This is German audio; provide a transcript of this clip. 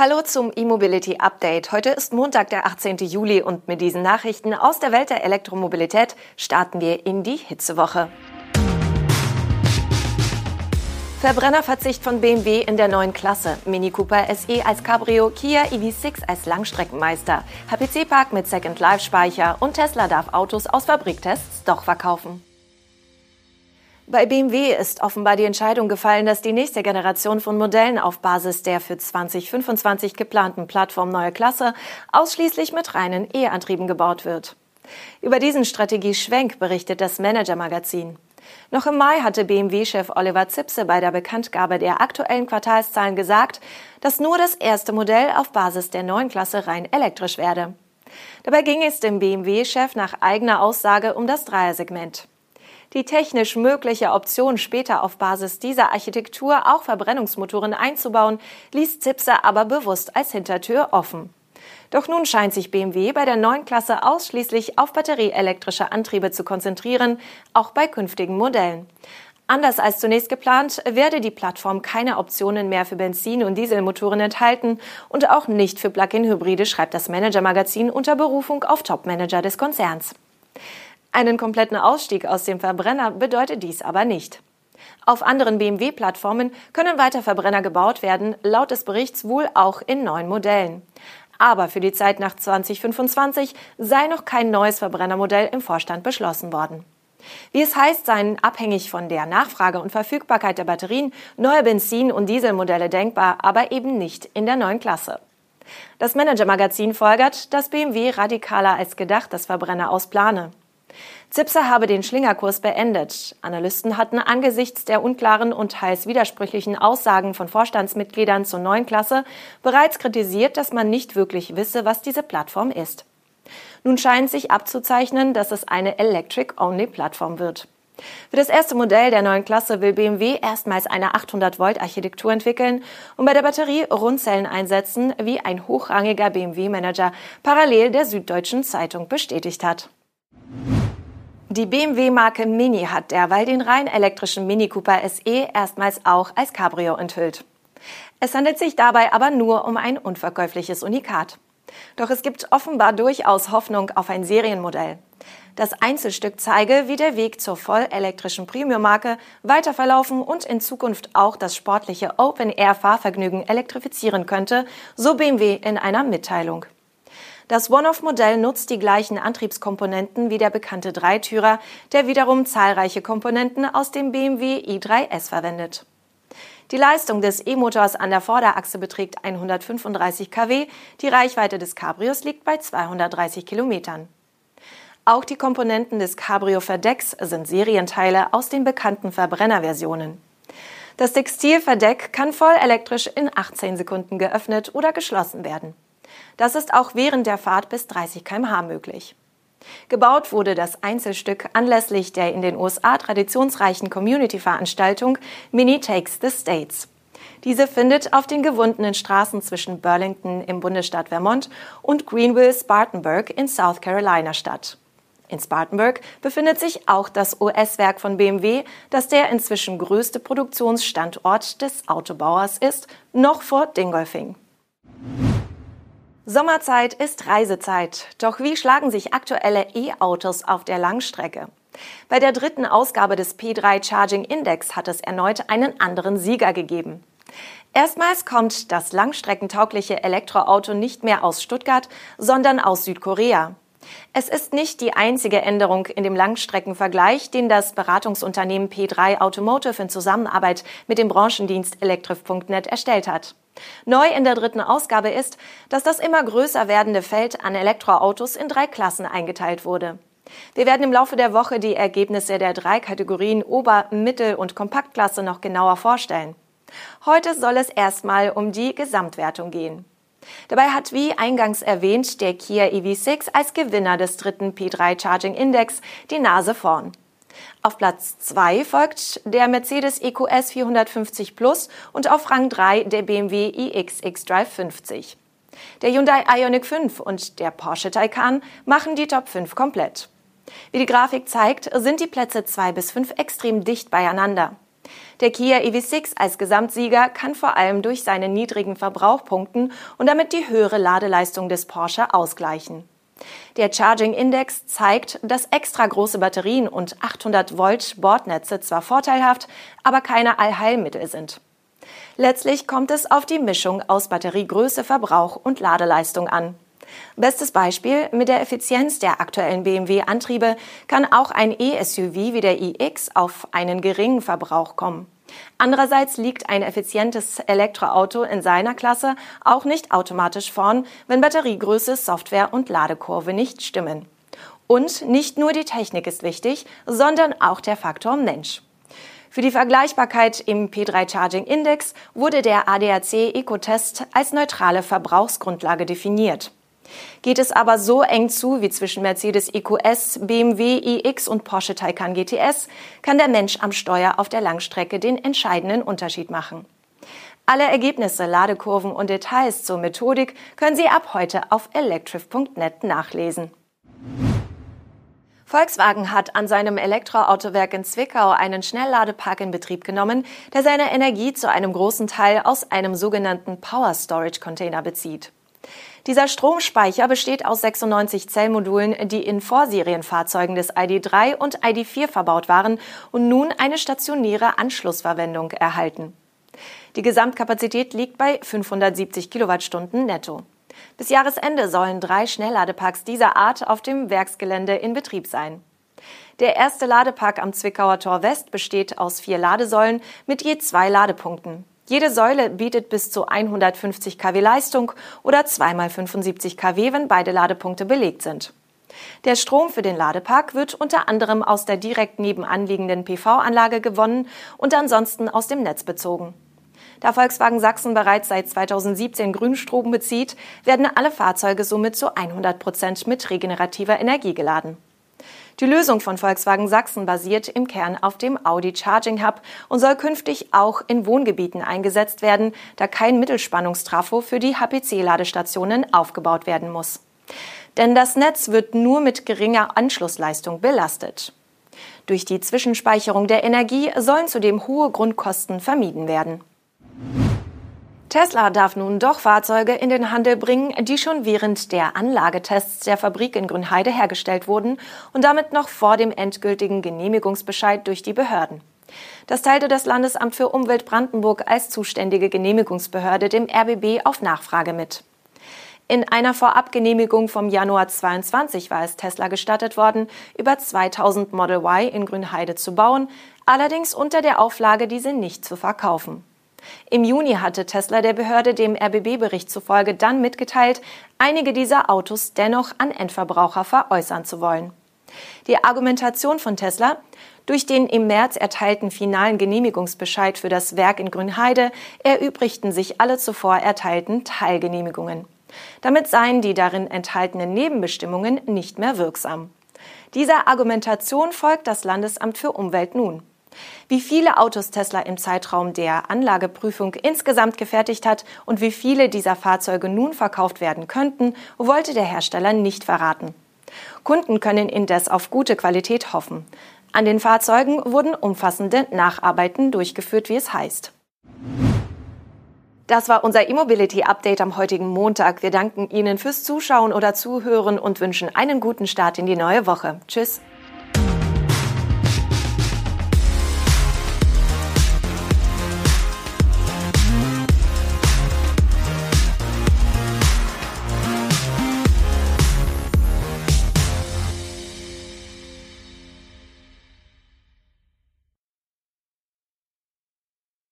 Hallo zum E-Mobility Update. Heute ist Montag, der 18. Juli und mit diesen Nachrichten aus der Welt der Elektromobilität starten wir in die Hitzewoche. Verbrennerverzicht von BMW in der neuen Klasse. Mini Cooper SE als Cabrio, Kia EV6 als Langstreckenmeister, HPC Park mit Second Life Speicher und Tesla darf Autos aus Fabriktests doch verkaufen. Bei BMW ist offenbar die Entscheidung gefallen, dass die nächste Generation von Modellen auf Basis der für 2025 geplanten Plattform Neue Klasse ausschließlich mit reinen E-Antrieben gebaut wird. Über diesen Strategieschwenk berichtet das Manager-Magazin. Noch im Mai hatte BMW-Chef Oliver Zipse bei der Bekanntgabe der aktuellen Quartalszahlen gesagt, dass nur das erste Modell auf Basis der neuen Klasse rein elektrisch werde. Dabei ging es dem BMW-Chef nach eigener Aussage um das Dreiersegment. Die technisch mögliche Option, später auf Basis dieser Architektur auch Verbrennungsmotoren einzubauen, ließ Zipser aber bewusst als Hintertür offen. Doch nun scheint sich BMW bei der neuen Klasse ausschließlich auf batterieelektrische Antriebe zu konzentrieren, auch bei künftigen Modellen. Anders als zunächst geplant, werde die Plattform keine Optionen mehr für Benzin- und Dieselmotoren enthalten und auch nicht für Plug-in-Hybride, schreibt das Manager-Magazin unter Berufung auf Topmanager des Konzerns. Einen kompletten Ausstieg aus dem Verbrenner bedeutet dies aber nicht. Auf anderen BMW-Plattformen können weiter Verbrenner gebaut werden, laut des Berichts wohl auch in neuen Modellen. Aber für die Zeit nach 2025 sei noch kein neues Verbrennermodell im Vorstand beschlossen worden. Wie es heißt, seien abhängig von der Nachfrage und Verfügbarkeit der Batterien neue Benzin- und Dieselmodelle denkbar, aber eben nicht in der neuen Klasse. Das Manager-Magazin folgert, dass BMW radikaler als gedacht das Verbrenner ausplane. Zipser habe den Schlingerkurs beendet. Analysten hatten angesichts der unklaren und teils widersprüchlichen Aussagen von Vorstandsmitgliedern zur neuen Klasse bereits kritisiert, dass man nicht wirklich wisse, was diese Plattform ist. Nun scheint sich abzuzeichnen, dass es eine Electric-Only-Plattform wird. Für das erste Modell der neuen Klasse will BMW erstmals eine 800-Volt-Architektur entwickeln und bei der Batterie Rundzellen einsetzen, wie ein hochrangiger BMW-Manager parallel der Süddeutschen Zeitung bestätigt hat. Die BMW-Marke Mini hat derweil den rein elektrischen Mini Cooper SE erstmals auch als Cabrio enthüllt. Es handelt sich dabei aber nur um ein unverkäufliches Unikat. Doch es gibt offenbar durchaus Hoffnung auf ein Serienmodell. Das Einzelstück zeige, wie der Weg zur vollelektrischen Premium-Marke weiter verlaufen und in Zukunft auch das sportliche Open-Air-Fahrvergnügen elektrifizieren könnte, so BMW in einer Mitteilung. Das One-Off-Modell nutzt die gleichen Antriebskomponenten wie der bekannte Dreitürer, der wiederum zahlreiche Komponenten aus dem BMW i3S verwendet. Die Leistung des E-Motors an der Vorderachse beträgt 135 kW, die Reichweite des Cabrios liegt bei 230 Kilometern. Auch die Komponenten des Cabrio-Verdecks sind Serienteile aus den bekannten Verbrennerversionen. Das Textilverdeck kann voll elektrisch in 18 Sekunden geöffnet oder geschlossen werden. Das ist auch während der Fahrt bis 30 km/h möglich. Gebaut wurde das Einzelstück anlässlich der in den USA traditionsreichen Community-Veranstaltung Mini Takes the States. Diese findet auf den gewundenen Straßen zwischen Burlington im Bundesstaat Vermont und Greenville-Spartanburg in South Carolina statt. In Spartanburg befindet sich auch das US-Werk von BMW, das der inzwischen größte Produktionsstandort des Autobauers ist, noch vor Dingolfing. Sommerzeit ist Reisezeit. Doch wie schlagen sich aktuelle E-Autos auf der Langstrecke? Bei der dritten Ausgabe des P3 Charging Index hat es erneut einen anderen Sieger gegeben. Erstmals kommt das langstreckentaugliche Elektroauto nicht mehr aus Stuttgart, sondern aus Südkorea. Es ist nicht die einzige Änderung in dem Langstreckenvergleich, den das Beratungsunternehmen P3 Automotive in Zusammenarbeit mit dem Branchendienst Electrif.net erstellt hat. Neu in der dritten Ausgabe ist, dass das immer größer werdende Feld an Elektroautos in drei Klassen eingeteilt wurde. Wir werden im Laufe der Woche die Ergebnisse der drei Kategorien Ober-, Mittel- und Kompaktklasse noch genauer vorstellen. Heute soll es erstmal um die Gesamtwertung gehen. Dabei hat, wie eingangs erwähnt, der Kia EV6 als Gewinner des dritten P3 Charging Index die Nase vorn. Auf Platz 2 folgt der Mercedes EQS 450 Plus und auf Rang 3 der BMW iX X-Drive 50. Der Hyundai Ioniq 5 und der Porsche Taycan machen die Top 5 komplett. Wie die Grafik zeigt, sind die Plätze 2 bis 5 extrem dicht beieinander. Der Kia EV6 als Gesamtsieger kann vor allem durch seinen niedrigen Verbrauch punkten und damit die höhere Ladeleistung des Porsche ausgleichen. Der Charging Index zeigt, dass extra große Batterien und 800 Volt Bordnetze zwar vorteilhaft, aber keine Allheilmittel sind. Letztlich kommt es auf die Mischung aus Batteriegröße, Verbrauch und Ladeleistung an. Bestes Beispiel, mit der Effizienz der aktuellen BMW-Antriebe kann auch ein E-SUV wie der iX auf einen geringen Verbrauch kommen. Andererseits liegt ein effizientes Elektroauto in seiner Klasse auch nicht automatisch vorn, wenn Batteriegröße, Software und Ladekurve nicht stimmen. Und nicht nur die Technik ist wichtig, sondern auch der Faktor Mensch. Für die Vergleichbarkeit im P3 Charging Index wurde der ADAC Eco-Test als neutrale Verbrauchsgrundlage definiert. Geht es aber so eng zu wie zwischen Mercedes EQS, BMW iX und Porsche Taycan GTS, kann der Mensch am Steuer auf der Langstrecke den entscheidenden Unterschied machen. Alle Ergebnisse, Ladekurven und Details zur Methodik können Sie ab heute auf electrif.net nachlesen. Volkswagen hat an seinem Elektroautowerk in Zwickau einen Schnellladepark in Betrieb genommen, der seine Energie zu einem großen Teil aus einem sogenannten Power Storage Container bezieht. Dieser Stromspeicher besteht aus 96 Zellmodulen, die in Vorserienfahrzeugen des ID3 und ID4 verbaut waren und nun eine stationäre Anschlussverwendung erhalten. Die Gesamtkapazität liegt bei 570 Kilowattstunden netto. Bis Jahresende sollen drei Schnellladeparks dieser Art auf dem Werksgelände in Betrieb sein. Der erste Ladepark am Zwickauer Tor West besteht aus vier Ladesäulen mit je zwei Ladepunkten. Jede Säule bietet bis zu 150 kW Leistung oder zweimal 75 kW, wenn beide Ladepunkte belegt sind. Der Strom für den Ladepark wird unter anderem aus der direkt nebenanliegenden PV-Anlage gewonnen und ansonsten aus dem Netz bezogen. Da Volkswagen Sachsen bereits seit 2017 Grünstrom bezieht, werden alle Fahrzeuge somit zu 100 Prozent mit regenerativer Energie geladen. Die Lösung von Volkswagen Sachsen basiert im Kern auf dem Audi Charging Hub und soll künftig auch in Wohngebieten eingesetzt werden, da kein Mittelspannungstrafo für die HPC-Ladestationen aufgebaut werden muss. Denn das Netz wird nur mit geringer Anschlussleistung belastet. Durch die Zwischenspeicherung der Energie sollen zudem hohe Grundkosten vermieden werden. Tesla darf nun doch Fahrzeuge in den Handel bringen, die schon während der Anlagetests der Fabrik in Grünheide hergestellt wurden und damit noch vor dem endgültigen Genehmigungsbescheid durch die Behörden. Das teilte das Landesamt für Umwelt Brandenburg als zuständige Genehmigungsbehörde dem RBB auf Nachfrage mit. In einer Vorabgenehmigung vom Januar 22 war es Tesla gestattet worden, über 2000 Model Y in Grünheide zu bauen, allerdings unter der Auflage, diese nicht zu verkaufen. Im Juni hatte Tesla der Behörde dem RBB-Bericht zufolge dann mitgeteilt, einige dieser Autos dennoch an Endverbraucher veräußern zu wollen. Die Argumentation von Tesla, durch den im März erteilten finalen Genehmigungsbescheid für das Werk in Grünheide erübrigten sich alle zuvor erteilten Teilgenehmigungen. Damit seien die darin enthaltenen Nebenbestimmungen nicht mehr wirksam. Dieser Argumentation folgt das Landesamt für Umwelt nun. Wie viele Autos Tesla im Zeitraum der Anlageprüfung insgesamt gefertigt hat und wie viele dieser Fahrzeuge nun verkauft werden könnten, wollte der Hersteller nicht verraten. Kunden können indes auf gute Qualität hoffen. An den Fahrzeugen wurden umfassende Nacharbeiten durchgeführt, wie es heißt. Das war unser E-Mobility Update am heutigen Montag. Wir danken Ihnen fürs Zuschauen oder Zuhören und wünschen einen guten Start in die neue Woche. Tschüss.